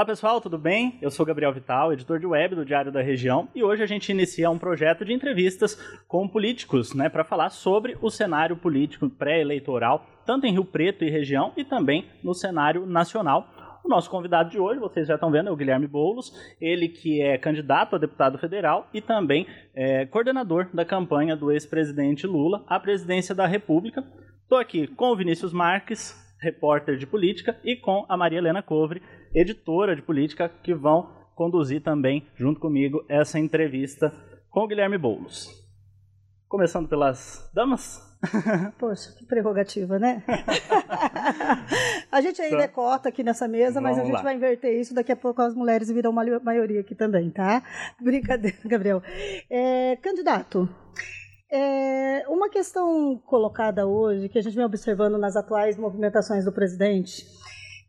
Olá pessoal, tudo bem? Eu sou Gabriel Vital, editor de web do Diário da Região, e hoje a gente inicia um projeto de entrevistas com políticos, né, para falar sobre o cenário político pré-eleitoral, tanto em Rio Preto e região, e também no cenário nacional. O nosso convidado de hoje, vocês já estão vendo, é o Guilherme Boulos, ele que é candidato a deputado federal e também é, coordenador da campanha do ex-presidente Lula à presidência da República. Estou aqui com o Vinícius Marques, repórter de política, e com a Maria Helena Covre, editora de política, que vão conduzir também, junto comigo, essa entrevista com o Guilherme Boulos. Começando pelas damas. Poxa, que prerrogativa, né? a gente ainda é cota aqui nessa mesa, mas a gente lá. vai inverter isso. Daqui a pouco as mulheres viram uma maioria aqui também, tá? Brincadeira, Gabriel. É, candidato, é, uma questão colocada hoje, que a gente vem observando nas atuais movimentações do presidente,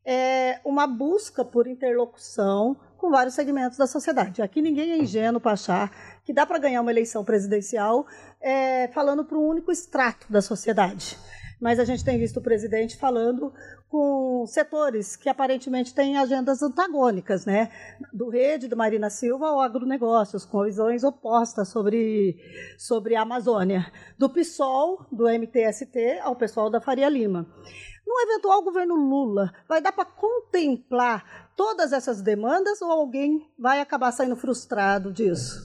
é uma busca por interlocução com vários segmentos da sociedade. Aqui ninguém é ingênuo para achar que dá para ganhar uma eleição presidencial é, falando para um único extrato da sociedade. Mas a gente tem visto o presidente falando com setores que aparentemente têm agendas antagônicas, né? Do Rede, do Marina Silva ao agronegócios, com visões opostas sobre, sobre a Amazônia. Do PSOL, do MTST, ao pessoal da Faria Lima. No eventual governo Lula, vai dar para contemplar todas essas demandas ou alguém vai acabar saindo frustrado disso?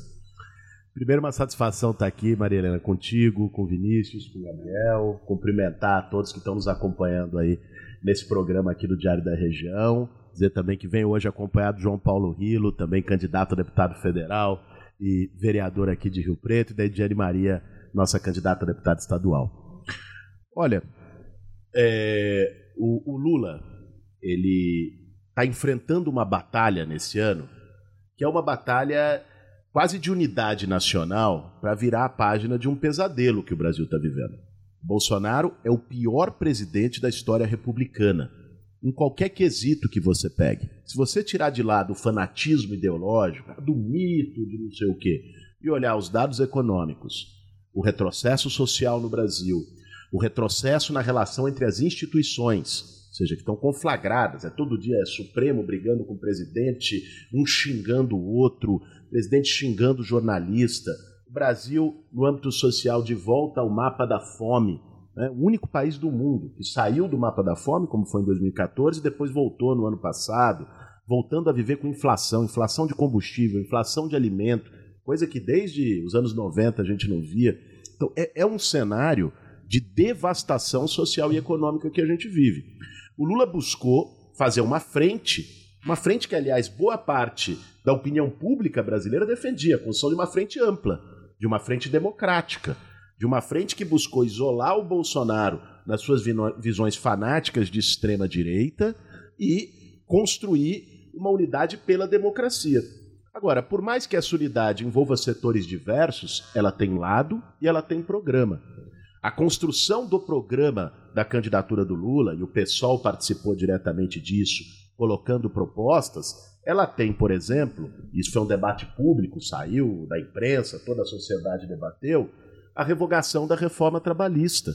Primeiro, uma satisfação estar aqui, Maria Helena, contigo, com Vinícius, com Gabriel, cumprimentar todos que estão nos acompanhando aí nesse programa aqui do Diário da Região. Dizer também que vem hoje acompanhado João Paulo Rilo, também candidato a deputado federal e vereador aqui de Rio Preto, e da Ediane Maria, nossa candidata a deputada estadual. Olha, é, o, o Lula, ele está enfrentando uma batalha nesse ano, que é uma batalha quase de unidade nacional para virar a página de um pesadelo que o Brasil está vivendo. Bolsonaro é o pior presidente da história republicana, em qualquer quesito que você pegue. Se você tirar de lado o fanatismo ideológico, do mito, de não sei o quê, e olhar os dados econômicos, o retrocesso social no Brasil, o retrocesso na relação entre as instituições, ou seja, que estão conflagradas. É todo dia é Supremo brigando com o presidente, um xingando o outro, presidente xingando o jornalista. O Brasil, no âmbito social, de volta ao mapa da fome. Né? O único país do mundo que saiu do mapa da fome, como foi em 2014, e depois voltou no ano passado, voltando a viver com inflação, inflação de combustível, inflação de alimento, coisa que desde os anos 90 a gente não via. Então, é, é um cenário de devastação social e econômica que a gente vive. O Lula buscou fazer uma frente, uma frente que, aliás, boa parte da opinião pública brasileira defendia, a construção de uma frente ampla, de uma frente democrática, de uma frente que buscou isolar o Bolsonaro nas suas visões fanáticas de extrema direita e construir uma unidade pela democracia. Agora, por mais que essa unidade envolva setores diversos, ela tem lado e ela tem programa. A construção do programa da candidatura do Lula, e o PSOL participou diretamente disso, colocando propostas, ela tem, por exemplo, isso foi um debate público, saiu da imprensa, toda a sociedade debateu, a revogação da reforma trabalhista,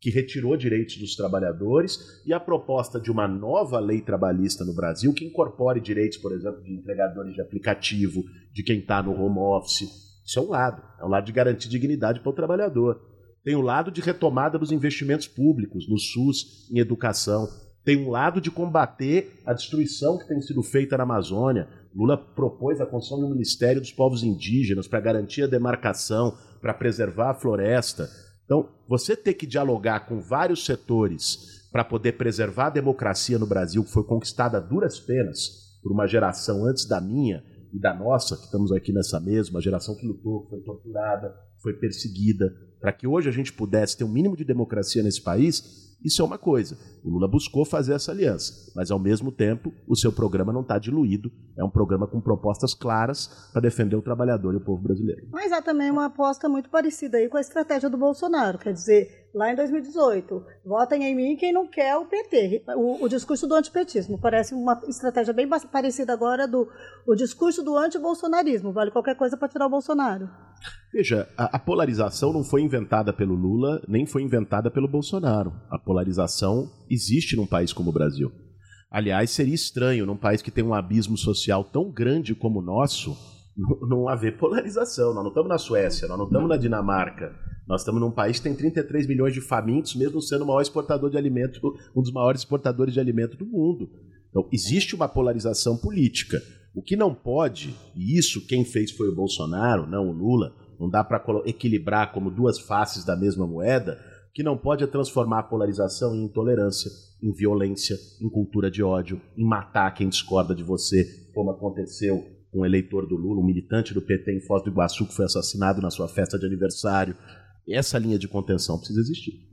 que retirou direitos dos trabalhadores, e a proposta de uma nova lei trabalhista no Brasil que incorpore direitos, por exemplo, de entregadores de aplicativo, de quem está no home office. Isso é um lado, é um lado de garantir dignidade para o trabalhador. Tem o lado de retomada dos investimentos públicos no SUS, em educação. Tem um lado de combater a destruição que tem sido feita na Amazônia. Lula propôs a construção de um Ministério dos Povos Indígenas para garantir a demarcação, para preservar a floresta. Então, você ter que dialogar com vários setores para poder preservar a democracia no Brasil, que foi conquistada a duras penas por uma geração antes da minha e da nossa, que estamos aqui nessa mesma, geração que lutou, foi torturada, foi perseguida, para que hoje a gente pudesse ter um mínimo de democracia nesse país, isso é uma coisa. O Lula buscou fazer essa aliança, mas ao mesmo tempo o seu programa não está diluído. É um programa com propostas claras para defender o trabalhador e o povo brasileiro. Mas há também uma aposta muito parecida aí com a estratégia do Bolsonaro, quer dizer, lá em 2018, votem em mim quem não quer o PT. O, o discurso do antipetismo parece uma estratégia bem parecida agora do o discurso do antibolsonarismo. Vale qualquer coisa para tirar o Bolsonaro. Veja, a, a, polarização não foi inventada pelo Lula, nem foi inventada pelo Bolsonaro. A polarização existe num país como o Brasil. Aliás, seria estranho num país que tem um abismo social tão grande como o nosso não haver polarização. Nós não estamos na Suécia, nós não estamos na Dinamarca. Nós estamos num país que tem 33 milhões de famintos, mesmo sendo o maior exportador de alimento, um dos maiores exportadores de alimento do mundo. Então, existe uma polarização política. O que não pode, e isso quem fez foi o Bolsonaro, não o Lula, não dá para equilibrar como duas faces da mesma moeda, que não pode é transformar a polarização em intolerância, em violência, em cultura de ódio, em matar quem discorda de você, como aconteceu com um eleitor do Lula, um militante do PT em Foz do Iguaçu que foi assassinado na sua festa de aniversário. Essa linha de contenção precisa existir.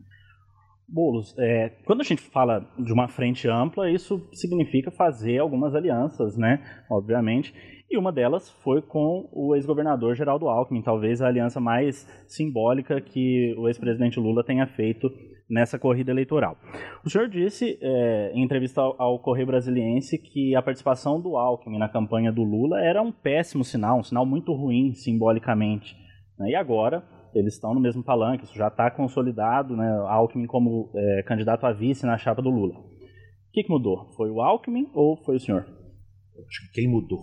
Bolos, é, quando a gente fala de uma frente ampla, isso significa fazer algumas alianças, né? Obviamente. E uma delas foi com o ex-governador Geraldo Alckmin, talvez a aliança mais simbólica que o ex-presidente Lula tenha feito nessa corrida eleitoral. O senhor disse é, em entrevista ao, Correio Brasiliense que a participação do Alckmin na campanha do Lula era um péssimo sinal, um sinal muito ruim simbolicamente. Né? E agora eles estão no mesmo palanque, isso já está consolidado, né? Alckmin como é, candidato a vice na chapa do Lula. O que, que mudou? Foi o Alckmin ou foi o senhor? Acho que quem mudou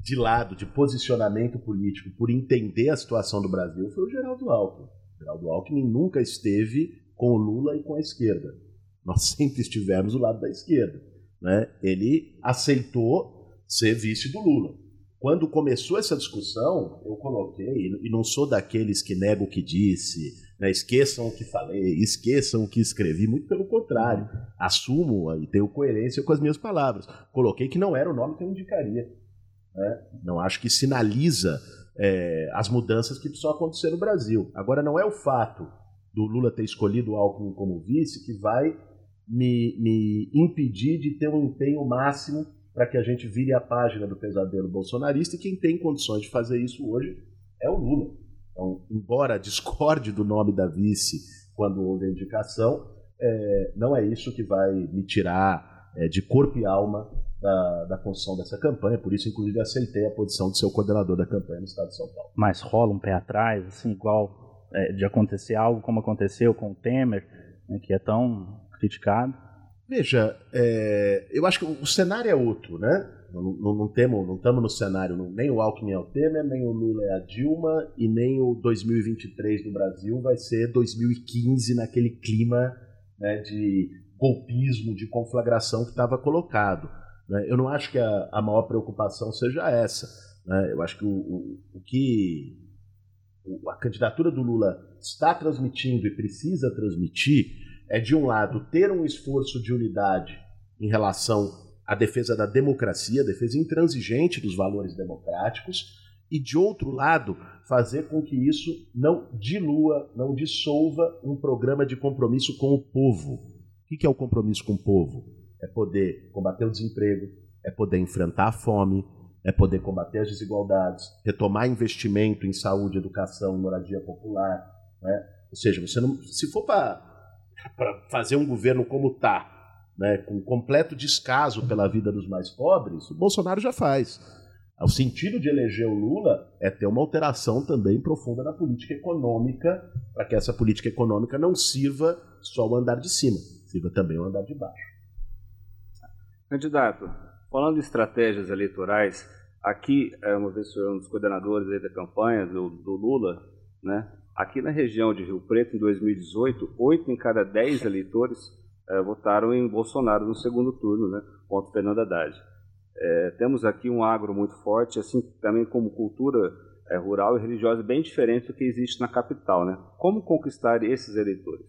de lado, de posicionamento político, por entender a situação do Brasil, foi o Geraldo Alckmin. O Geraldo Alckmin nunca esteve com o Lula e com a esquerda. Nós sempre estivemos do lado da esquerda. Né? Ele aceitou ser vice do Lula. Quando começou essa discussão, eu coloquei, e não sou daqueles que negam o que disse, né, esqueçam o que falei, esqueçam o que escrevi, muito pelo contrário, assumo e tenho coerência com as minhas palavras. Coloquei que não era o nome que eu indicaria. Né? Não acho que sinaliza é, as mudanças que precisam acontecer no Brasil. Agora, não é o fato do Lula ter escolhido o Alckmin como vice que vai me, me impedir de ter um empenho máximo para que a gente vire a página do pesadelo bolsonarista e quem tem condições de fazer isso hoje é o Lula. Então, embora discorde do nome da vice quando houve a indicação, é, não é isso que vai me tirar é, de corpo e alma da, da construção dessa campanha, por isso, inclusive, aceitei a posição de ser o coordenador da campanha no estado de São Paulo. Mas rola um pé atrás, assim, igual é, de acontecer algo como aconteceu com o Temer, né, que é tão criticado? Veja, é, eu acho que o cenário é outro, né? Não, não, não temos, não estamos no cenário, não, nem o Alckmin é o Temer, nem o Lula é a Dilma, e nem o 2023 do Brasil vai ser 2015 naquele clima né, de golpismo, de conflagração que estava colocado. Né? Eu não acho que a, a, maior preocupação seja essa. Né? Eu acho que o, o, o que a candidatura do Lula está transmitindo e precisa transmitir é, de um lado, ter um esforço de unidade em relação à defesa da democracia, defesa intransigente dos valores democráticos, e de outro lado, fazer com que isso não dilua, não dissolva um programa de compromisso com o povo. O que é o compromisso com o povo? É poder combater o desemprego, é poder enfrentar a fome, é poder combater as desigualdades, retomar investimento em saúde, educação moradia popular. Né? Ou seja, você não, se for para para fazer um governo como está, né, com completo descaso pela vida dos mais pobres, o Bolsonaro já faz. O sentido de eleger o Lula é ter uma alteração também profunda na política econômica, para que essa política econômica não sirva só o andar de cima, sirva também o andar de baixo. Candidato, falando de estratégias eleitorais, aqui, é, uma vez foi um dos coordenadores da campanha do, do Lula, né? Aqui na região de Rio Preto, em 2018, oito em cada dez eleitores é, votaram em Bolsonaro no segundo turno, né, contra Fernando Haddad. É, temos aqui um agro muito forte, assim também como cultura é, rural e religiosa bem diferente do que existe na capital. Né? Como conquistar esses eleitores?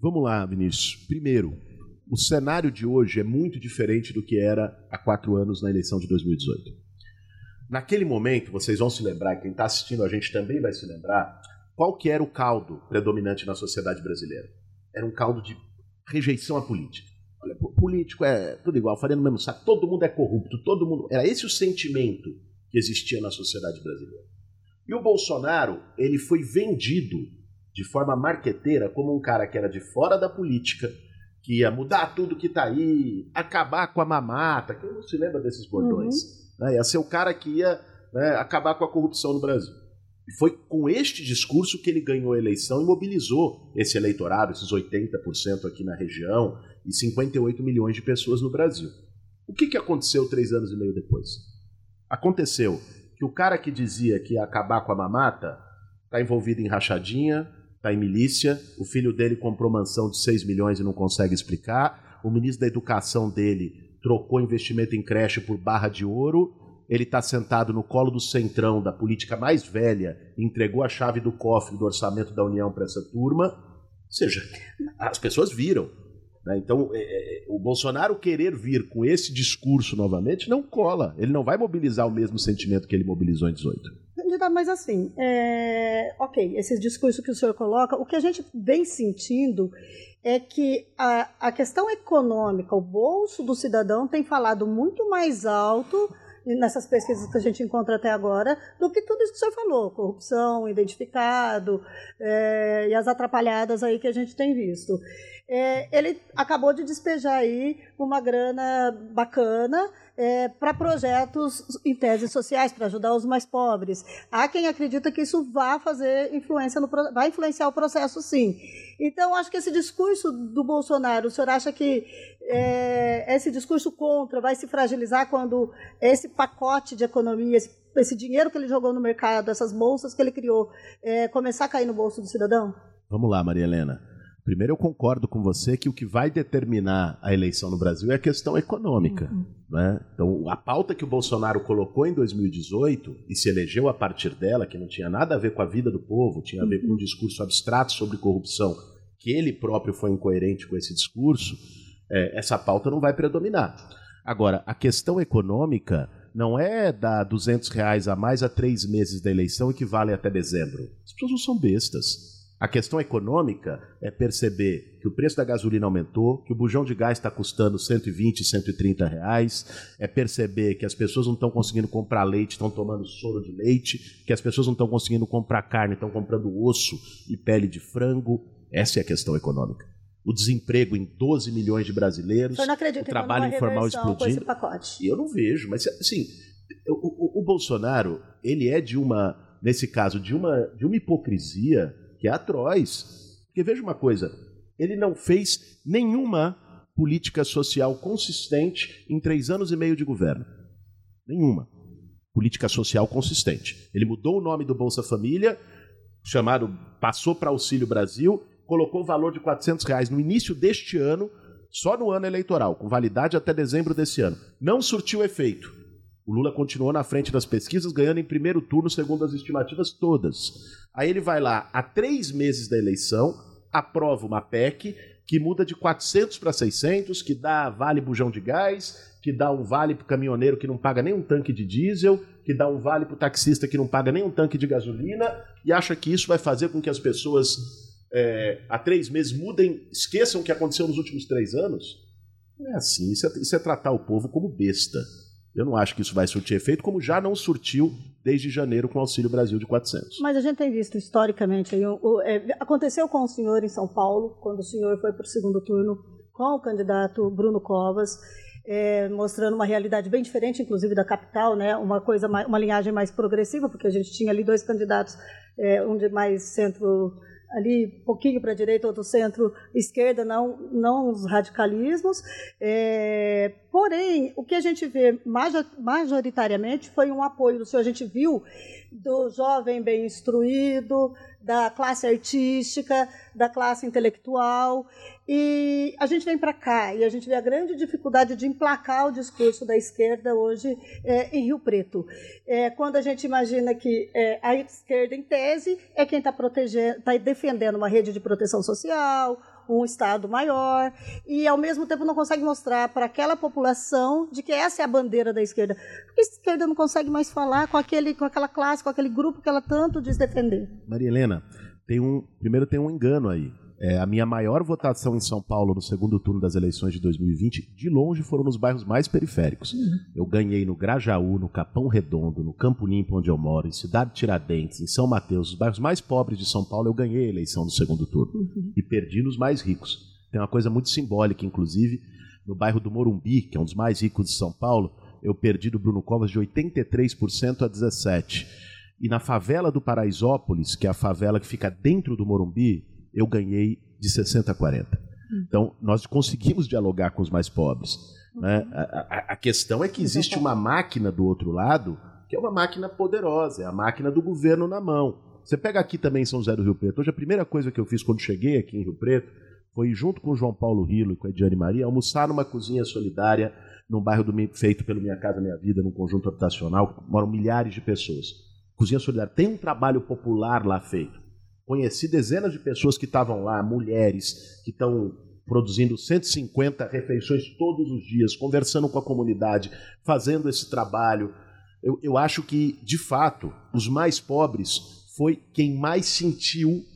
Vamos lá, Vinícius. Primeiro, o cenário de hoje é muito diferente do que era há quatro anos na eleição de 2018. Naquele momento, vocês vão se lembrar, quem está assistindo a gente também vai se lembrar, qual que era o caldo predominante na sociedade brasileira? Era um caldo de rejeição à política. Olha, político é tudo igual, faria no mesmo saco, todo mundo é corrupto, todo mundo. Era esse o sentimento que existia na sociedade brasileira. E o Bolsonaro, ele foi vendido de forma marqueteira como um cara que era de fora da política, que ia mudar tudo que está aí, acabar com a mamata. Quem não se lembra desses bordões? Uhum. Né? Ia ser o cara que ia né, acabar com a corrupção no Brasil. E foi com este discurso que ele ganhou a eleição e mobilizou esse eleitorado, esses 80% aqui na região e 58 milhões de pessoas no Brasil. O que, que aconteceu três anos e meio depois? Aconteceu que o cara que dizia que ia acabar com a mamata está envolvido em rachadinha, está em milícia, o filho dele comprou mansão de 6 milhões e não consegue explicar, o ministro da educação dele trocou investimento em creche por barra de ouro, ele está sentado no colo do centrão da política mais velha, entregou a chave do cofre do orçamento da União para essa turma. Ou seja, as pessoas viram. Né? Então, é, é, o Bolsonaro querer vir com esse discurso novamente não cola. Ele não vai mobilizar o mesmo sentimento que ele mobilizou em 18. Mas assim, é... ok, esse discurso que o senhor coloca, o que a gente vem sentindo é que a, a questão econômica, o bolso do cidadão tem falado muito mais alto nessas pesquisas que a gente encontra até agora, do que tudo isso que o senhor falou, corrupção, identificado, é, e as atrapalhadas aí que a gente tem visto. É, ele acabou de despejar aí uma grana bacana é, para projetos em tese sociais, para ajudar os mais pobres. Há quem acredita que isso vai fazer influência no, vai influenciar o processo, sim. Então, acho que esse discurso do Bolsonaro, o senhor acha que é, esse discurso contra vai se fragilizar quando esse pacote de economia, esse, esse, dinheiro que ele jogou no mercado, essas bolsas que ele criou, é, começar a cair no bolso do cidadão? Vamos lá, Maria Helena. Primeiro, eu concordo com você que o que vai determinar a eleição no Brasil é a questão econômica. Uhum. Né? Então, a pauta que o Bolsonaro colocou em 2018 e se elegeu a partir dela, que não tinha nada a ver com a vida do povo, tinha a ver com um discurso abstrato sobre corrupção, que ele próprio foi incoerente com esse discurso, é, essa pauta não vai predominar. Agora, a questão econômica não é dar 200 reais a mais a três meses da eleição que vale até dezembro. As pessoas não são bestas. A questão econômica é perceber que o preço da gasolina aumentou, que o bujão de gás está custando 120, 130 reais, é perceber que as pessoas não estão conseguindo comprar leite, estão tomando soro de leite, que as pessoas não estão conseguindo comprar carne, estão comprando osso e pele de frango. Essa é a questão econômica. O desemprego em 12 milhões de brasileiros, o trabalho informal explodindo. E eu não vejo, mas assim, o, o, o Bolsonaro, ele é de uma, nesse caso, de uma, de uma hipocrisia que é atroz. Porque veja uma coisa, ele não fez nenhuma política social consistente em três anos e meio de governo. Nenhuma. Política social consistente. Ele mudou o nome do Bolsa Família, chamado, passou para Auxílio Brasil, colocou o valor de 400 reais no início deste ano, só no ano eleitoral, com validade até dezembro desse ano. Não surtiu efeito. O Lula continuou na frente das pesquisas, ganhando em primeiro turno, segundo as estimativas todas. Aí ele vai lá, há três meses da eleição, aprova uma PEC que muda de 400 para 600, que dá vale bujão de gás, que dá um vale para o caminhoneiro que não paga nem um tanque de diesel, que dá um vale para o taxista que não paga nem um tanque de gasolina, e acha que isso vai fazer com que as pessoas é, há três meses mudem, esqueçam o que aconteceu nos últimos três anos? Não é assim, isso é, isso é tratar o povo como besta. Eu não acho que isso vai surtir efeito, como já não surtiu desde janeiro com o Auxílio Brasil de 400. Mas a gente tem visto historicamente, é, aconteceu com o senhor em São Paulo, quando o senhor foi para o segundo turno com o candidato Bruno Covas, é, mostrando uma realidade bem diferente, inclusive da capital, né? uma coisa, uma linhagem mais progressiva, porque a gente tinha ali dois candidatos, é, um de mais centro ali um pouquinho para a direita, outro centro-esquerda, não, não os radicalismos. É, porém, o que a gente vê majoritariamente foi um apoio do senhor. A gente viu do jovem bem instruído, da classe artística, da classe intelectual. E a gente vem para cá e a gente vê a grande dificuldade de emplacar o discurso da esquerda hoje é, em Rio Preto. É, quando a gente imagina que é, a esquerda, em tese, é quem está está defendendo uma rede de proteção social, um Estado maior, e ao mesmo tempo não consegue mostrar para aquela população de que essa é a bandeira da esquerda. Porque a esquerda não consegue mais falar com, aquele, com aquela classe, com aquele grupo que ela tanto diz defender. Maria Helena, tem um, primeiro tem um engano aí. É, a minha maior votação em São Paulo no segundo turno das eleições de 2020, de longe, foram nos bairros mais periféricos. Uhum. Eu ganhei no Grajaú, no Capão Redondo, no Campo Limpo, onde eu moro, em Cidade Tiradentes, em São Mateus, os bairros mais pobres de São Paulo, eu ganhei a eleição no segundo turno. Uhum. E perdi nos mais ricos. Tem uma coisa muito simbólica, inclusive, no bairro do Morumbi, que é um dos mais ricos de São Paulo, eu perdi do Bruno Covas de 83% a 17%. E na favela do Paraisópolis, que é a favela que fica dentro do Morumbi, eu ganhei de 60 a 40. Hum. Então, nós conseguimos dialogar com os mais pobres. Né? Uhum. A, a, a, questão é que existe uma máquina do outro lado, que é uma máquina poderosa, é a máquina do governo na mão. Você pega aqui também em São José do Rio Preto. Hoje, a primeira coisa que eu fiz quando cheguei aqui em Rio Preto foi, junto com o João Paulo Rilo e com a Ediane Maria, almoçar numa cozinha solidária num bairro do, feito pelo Minha Casa Minha Vida, num conjunto habitacional, moram milhares de pessoas. Cozinha Solidária tem um trabalho popular lá feito. Conheci dezenas de pessoas que estavam lá, mulheres, que estão produzindo 150 refeições todos os dias, conversando com a comunidade, fazendo esse trabalho. Eu, eu acho que, de fato, os mais pobres foi quem mais sentiu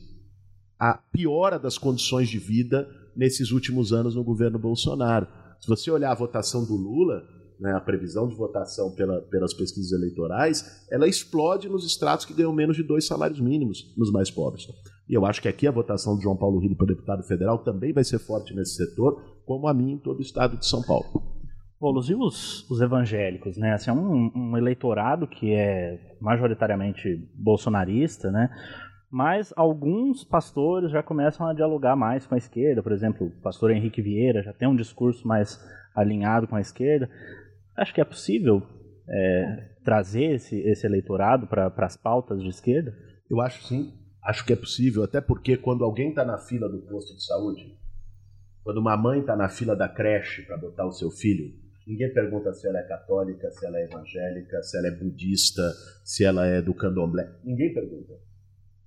a piora das condições de vida nesses últimos anos no governo Bolsonaro. Se você olhar a votação do Lula, né, a previsão de votação pela, pelas pesquisas eleitorais, ela explode nos estratos que ganham menos de dois salários mínimos, nos mais pobres. E eu acho que aqui a votação de João Paulo Rio para deputado federal também vai ser forte nesse setor, como a mim em todo o estado de São Paulo. Boulos, e os, os evangélicos, né? Assim, é um, um eleitorado que é majoritariamente bolsonarista, né? mas alguns pastores já começam a dialogar mais com a esquerda. Por exemplo, o pastor Henrique Vieira já tem um discurso mais alinhado com a esquerda. Acho que é possível é, trazer esse, esse eleitorado para as pautas de esquerda? Eu acho sim. Acho que é possível, até porque quando alguém está na fila do posto de saúde, quando uma mãe está na fila da creche para adotar o seu filho, ninguém pergunta se ela é católica, se ela é evangélica, se ela é budista, se ela é do candomblé. Ninguém pergunta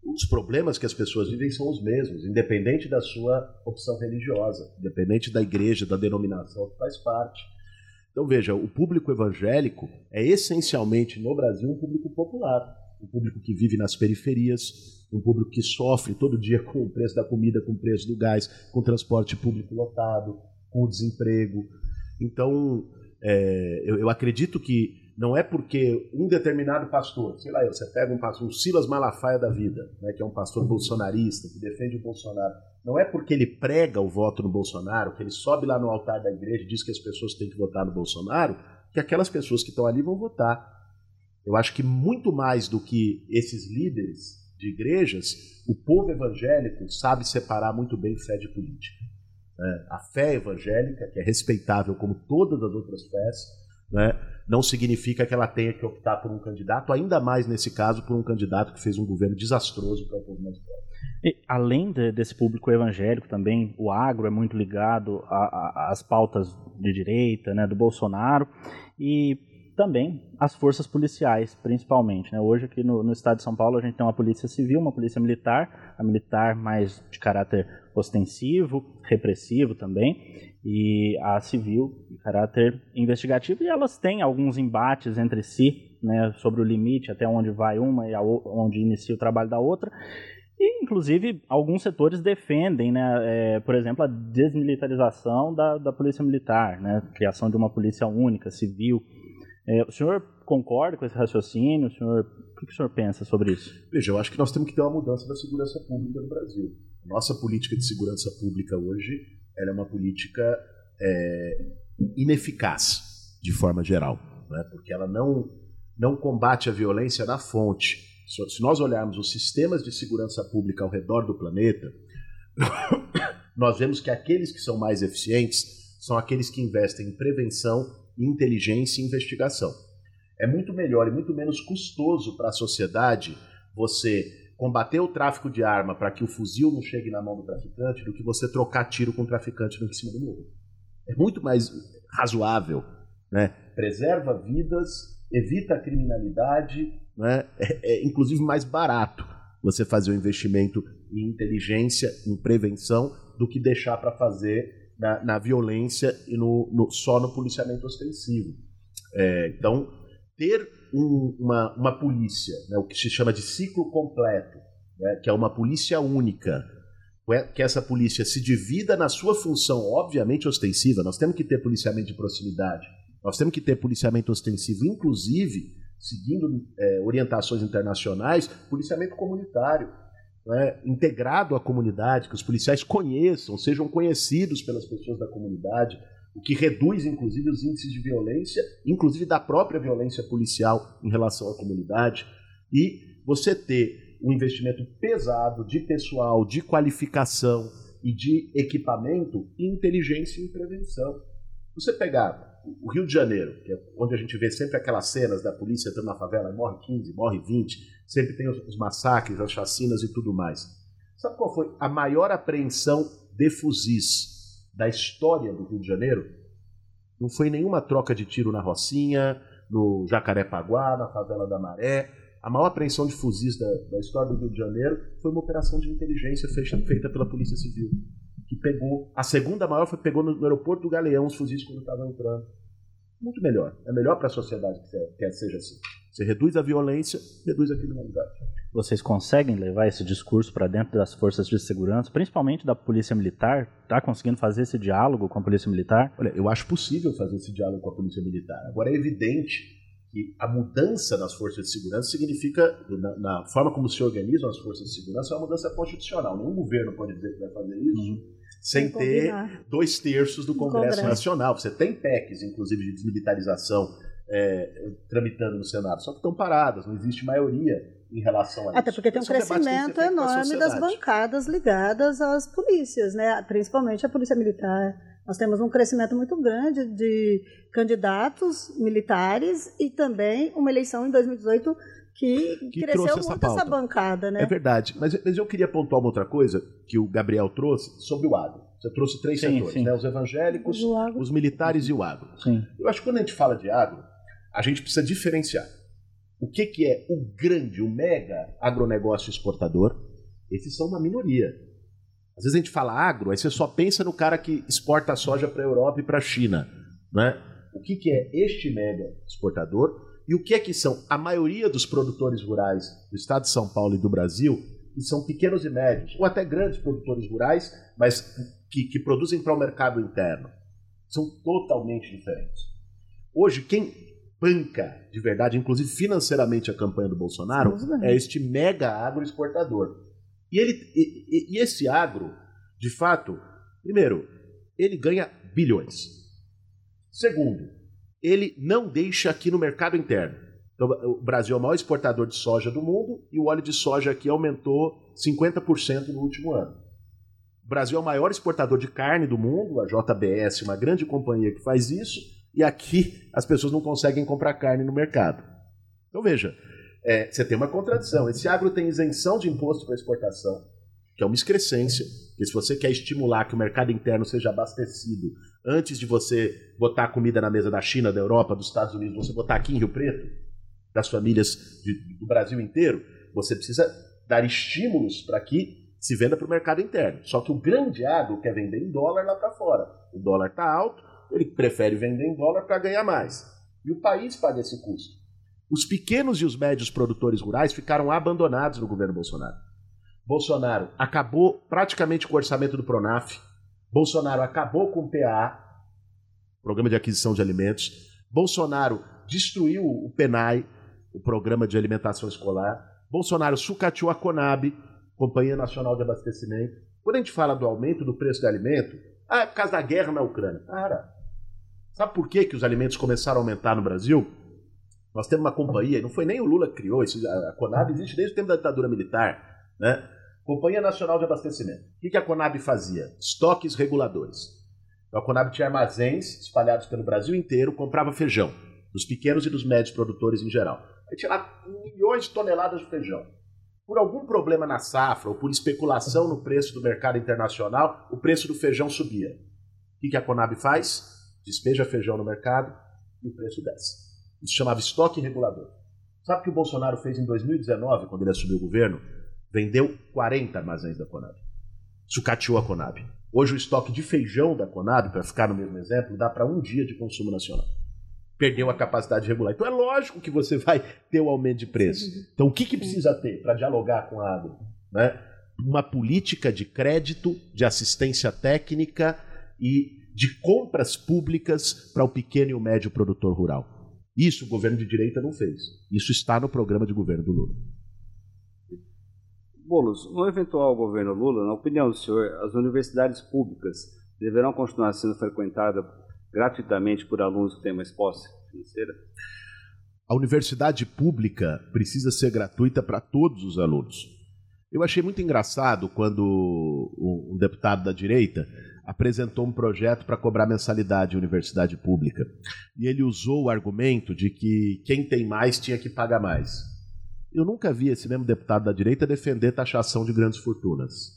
os problemas que as pessoas vivem são os mesmos, independente da sua opção religiosa, independente da igreja, da denominação que faz parte. Então veja, o público evangélico é essencialmente no Brasil um público popular, um público que vive nas periferias, um público que sofre todo dia com o preço da comida, com o preço do gás, com o transporte público lotado, com o desemprego. Então, é, eu, eu acredito que não é porque um determinado pastor, sei lá, você pega um pastor, um Silas Malafaia da vida, né, que é um pastor bolsonarista, que defende o Bolsonaro, não é porque ele prega o voto no Bolsonaro, que ele sobe lá no altar da igreja e diz que as pessoas têm que votar no Bolsonaro, que aquelas pessoas que estão ali vão votar. Eu acho que muito mais do que esses líderes de igrejas, o povo evangélico sabe separar muito bem fé de política. É, a fé evangélica, que é respeitável como todas as outras fés, né, não significa que ela tenha que optar por um candidato, ainda mais nesse caso, por um candidato que fez um governo desastroso para o povo mais pobre. E, além de, desse público evangélico também, o agro é muito ligado às pautas de direita, né, do Bolsonaro, e também as forças policiais, principalmente. Né? Hoje aqui no, no, estado de São Paulo a gente tem uma polícia civil, uma polícia militar, a militar mais de caráter ostensivo, repressivo também, e a civil de caráter investigativo, e elas têm alguns embates entre si, né, sobre o limite, até onde vai uma e a, onde inicia o trabalho da outra, e, inclusive, alguns setores defendem, né, é, por exemplo, a desmilitarização da, da polícia militar, né, criação de uma polícia única, civil. É, o senhor concorda com esse raciocínio? O, senhor, o que o senhor pensa sobre isso? Veja, eu acho que nós temos que ter uma mudança da segurança pública no Brasil. Nossa política de segurança pública hoje é uma política é, ineficaz, de forma geral, né? porque ela não, não combate a violência na fonte. Se nós olharmos os sistemas de segurança pública ao redor do planeta, nós vemos que aqueles que são mais eficientes são aqueles que investem em prevenção, inteligência e investigação. É muito melhor e muito menos custoso para a sociedade você combater o tráfico de arma para que o fuzil não chegue na mão do traficante do que você trocar tiro com o traficante no cima do morro. É muito mais razoável, né? Preserva vidas, evita a criminalidade, né? É, é inclusive mais barato você fazer o um investimento em inteligência, em prevenção, do que deixar para fazer na, na, violência e no, no, só no policiamento ostensivo. É, então, ter um, uma, uma polícia, né, o que se chama de ciclo completo, né, que é uma polícia única, é, que essa polícia se divida na sua função, obviamente ostensiva. Nós temos que ter policiamento de proximidade, nós temos que ter policiamento ostensivo, inclusive, seguindo é, orientações internacionais, policiamento comunitário. Né, integrado à comunidade, que os policiais conheçam, sejam conhecidos pelas pessoas da comunidade, o que reduz, inclusive, os índices de violência, inclusive da própria violência policial em relação à comunidade. E você ter um investimento pesado de pessoal, de qualificação e de equipamento inteligência e prevenção. Você pegar o Rio de Janeiro, que é onde a gente vê sempre aquelas cenas da polícia entrando na favela, morre 15, morre 20, sempre tem os massacres, as chacinas e tudo mais. Sabe qual foi a maior apreensão de fuzis da história do Rio de Janeiro? Não foi nenhuma troca de tiro na Rocinha, no Jacarepaguá, na favela da Maré. A maior apreensão de fuzis da, da história do Rio de Janeiro foi uma operação de inteligência feita, feita pela Polícia Civil que pegou. A segunda maior foi pegou no, no aeroporto do Galeão os fuzis quando estavam entrando. Muito melhor. É melhor para a sociedade que, que seja assim. Você reduz a violência, reduz a criminalidade. Vocês conseguem levar esse discurso para dentro das forças de segurança, principalmente da Polícia Militar? Está conseguindo fazer esse diálogo com a Polícia Militar? Olha, eu acho possível fazer esse diálogo com a Polícia Militar. Agora, é evidente que a mudança nas forças de segurança significa, na, na, forma como se organizam as forças de segurança, é uma mudança constitucional. Nenhum governo pode dizer que vai fazer isso. Uhum sem ter dois terços do Congresso, Congresso, Nacional. Você tem PECs, inclusive, de desmilitarização é, tramitando no Senado, só que estão paradas, não existe maioria em relação a isso. Até porque tem um crescimento enorme das bancadas ligadas às polícias, né? principalmente a Polícia Militar. Nós temos um crescimento muito grande de candidatos militares e também uma eleição em 2018 que, que cresceu muito essa, essa, bancada, né? É verdade. Mas, mas, eu queria pontuar uma outra coisa que o Gabriel trouxe sobre o agro. Você trouxe três sim, setores, sim. né? Os evangélicos, os militares e o agro. Sim. Eu acho que quando a gente fala de agro, a gente precisa diferenciar. O que, que é o grande, o mega agronegócio exportador? Esses são uma minoria. Às vezes a gente fala agro, aí você só pensa no cara que exporta soja para a Europa e para a China. Né? O que, que é este mega exportador? E o que é que são? A maioria dos produtores rurais do estado de São Paulo e do Brasil, que são pequenos e médios, ou até grandes produtores rurais, mas que, que produzem para o mercado interno, são totalmente diferentes. Hoje, quem banca de verdade, inclusive financeiramente, a campanha do Bolsonaro, é este mega agroexportador. E, ele, e, e esse agro, de fato, primeiro, ele ganha bilhões. Segundo, ele não deixa aqui no mercado interno. Então, o Brasil é o maior exportador de soja do mundo e o óleo de soja aqui aumentou 50% no último ano. O Brasil é o maior exportador de carne do mundo, a JBS, uma grande companhia que faz isso, e aqui as pessoas não conseguem comprar carne no mercado. Então veja, é, você tem uma contradição. Esse agro tem isenção de imposto para exportação, que é uma excrescência, que se você quer estimular que o mercado interno seja abastecido antes de você botar comida na mesa da China, da Europa, dos Estados Unidos, você botar aqui em Rio Preto, das famílias de, do Brasil inteiro, você precisa dar estímulos para que se venda para o mercado interno. Só que o grande agro quer vender em dólar lá para fora. O dólar está alto, ele prefere vender em dólar para ganhar mais. E o país paga esse custo. Os pequenos e os médios produtores rurais ficaram abandonados no governo Bolsonaro. Bolsonaro acabou praticamente com o orçamento do Pronaf, Bolsonaro acabou com o PA, Programa de Aquisição de Alimentos. Bolsonaro destruiu o PENAI, o Programa de Alimentação Escolar. Bolsonaro sucateou a Conab, Companhia Nacional de Abastecimento. Quando a gente fala do aumento do preço do alimento, ah, é por causa da guerra na Ucrânia. Cara, sabe por que, que os alimentos começaram a aumentar no Brasil? Nós temos uma companhia, não foi nem o Lula que criou, isso, a Conab existe desde o tempo da ditadura militar, né? Companhia Nacional de Abastecimento. O que a Conab fazia? Estoques reguladores. Então, a Conab tinha armazéns espalhados pelo Brasil inteiro, comprava feijão, dos pequenos e dos médios produtores em geral. Aí tinha lá milhões de toneladas de feijão. Por algum problema na safra ou por especulação no preço do mercado internacional, o preço do feijão subia. O que a Conab faz? Despeja feijão no mercado e o preço desce. Isso chamava estoque regulador. Sabe o que o Bolsonaro fez em 2019, quando ele assumiu o governo? vendeu 40 armazéns da Conab. Sucateou a Conab. Hoje o estoque de feijão da Conab, para ficar no mesmo exemplo, dá para um dia de consumo nacional. Perdeu a capacidade regular. Então é lógico que você vai ter o aumento de preço. Então o que, que precisa ter para dialogar com a agro? Né? Uma política de crédito, de assistência técnica e de compras públicas para o pequeno e o médio produtor rural. Isso o governo de direita não fez. Isso está no programa de governo do Lula. Bolos, no eventual governo Lula, na opinião do senhor, as universidades públicas deverão continuar sendo frequentadas gratuitamente por alunos que têm uma exposta financeira? a universidade pública precisa ser gratuita para todos os alunos. Eu achei muito engraçado quando um deputado da direita apresentou um projeto para cobrar mensalidade em universidade pública. E ele usou o argumento de que quem tem mais tinha que pagar mais. Eu nunca vi esse mesmo deputado da direita defender taxação de grandes fortunas.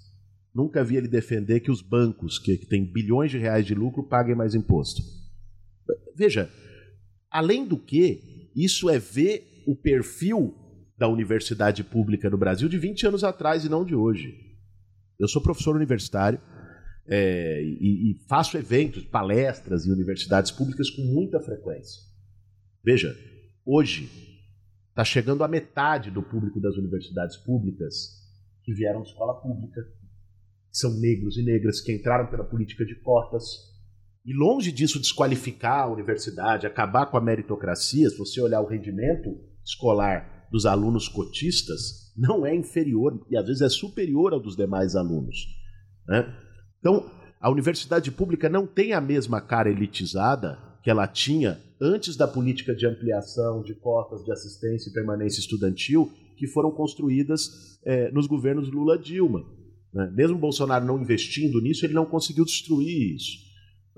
Nunca vi ele defender que os bancos, que, que têm bilhões de reais de lucro, paguem mais imposto. Veja, além do que, isso é ver o perfil da universidade pública no Brasil de 20 anos atrás e não de hoje. Eu sou professor universitário, é, e, e faço eventos, palestras em universidades públicas com muita frequência. Veja, hoje está chegando a metade do público das universidades públicas que vieram de escola pública, são negros e negras que entraram pela política de cotas. E longe disso desqualificar a universidade, acabar com a meritocracia, se você olhar o rendimento escolar dos alunos cotistas, não é inferior e às vezes é superior ao dos demais alunos. Né? Então, a universidade pública não tem a mesma cara elitizada que ela tinha antes da política de ampliação de cotas de assistência e permanência estudantil que foram construídas é, nos governos Lula-Dilma. Né? Mesmo Bolsonaro não investindo nisso, ele não conseguiu destruir isso.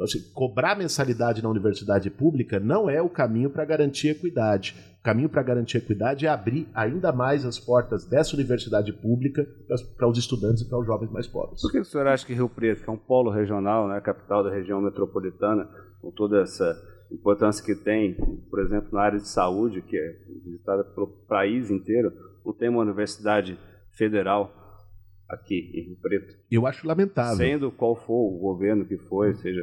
Então, assim, cobrar mensalidade na universidade pública não é o caminho para garantir equidade. O caminho para garantir equidade é abrir ainda mais as portas dessa universidade pública para os estudantes e para os jovens mais pobres. Por que o senhor acha que Rio Preto, que é um polo regional, né, capital da região metropolitana, com toda essa importância que tem, por exemplo, na área de saúde, que é visitada pelo país inteiro, não tem uma universidade federal aqui em Rio Preto. Eu acho lamentável. Sendo qual for o governo que foi, seja